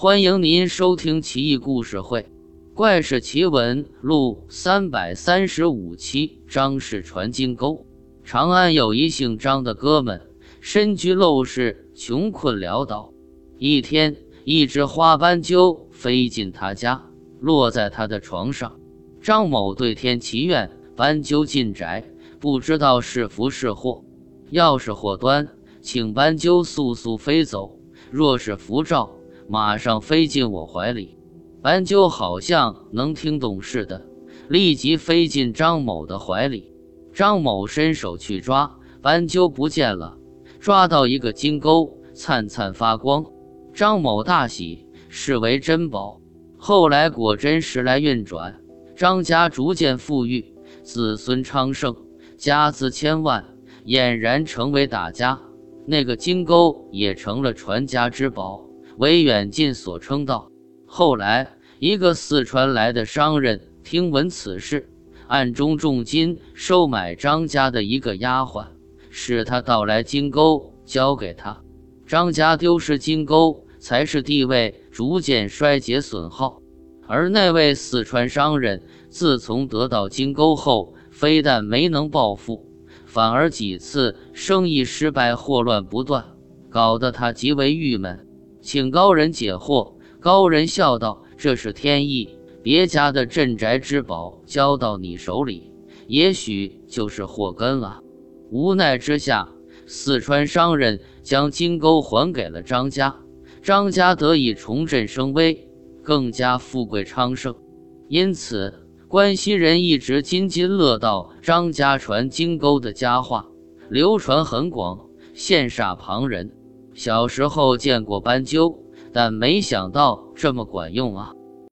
欢迎您收听《奇异故事会·怪事奇闻录》三百三十五期。张氏传金钩。长安有一姓张的哥们，身居陋室，穷困潦倒。一天，一只花斑鸠飞进他家，落在他的床上。张某对天祈愿，斑鸠进宅，不知道是福是祸。要是祸端，请斑鸠速速飞走；若是福兆，马上飞进我怀里，斑鸠好像能听懂似的，立即飞进张某的怀里。张某伸手去抓，斑鸠不见了，抓到一个金钩，灿灿发光。张某大喜，视为珍宝。后来果真时来运转，张家逐渐富裕，子孙昌盛，家资千万，俨然成为大家。那个金钩也成了传家之宝。为远近所称道。后来，一个四川来的商人听闻此事，暗中重金收买张家的一个丫鬟，使他盗来金钩交给他。张家丢失金钩，才是地位逐渐衰竭损耗。而那位四川商人自从得到金钩后，非但没能暴富，反而几次生意失败，祸乱不断，搞得他极为郁闷。请高人解惑。高人笑道：“这是天意，别家的镇宅之宝交到你手里，也许就是祸根了。”无奈之下，四川商人将金钩还给了张家，张家得以重振声威，更加富贵昌盛。因此，关西人一直津津乐道张家传金钩的佳话，流传很广，羡煞旁人。小时候见过斑鸠，但没想到这么管用啊！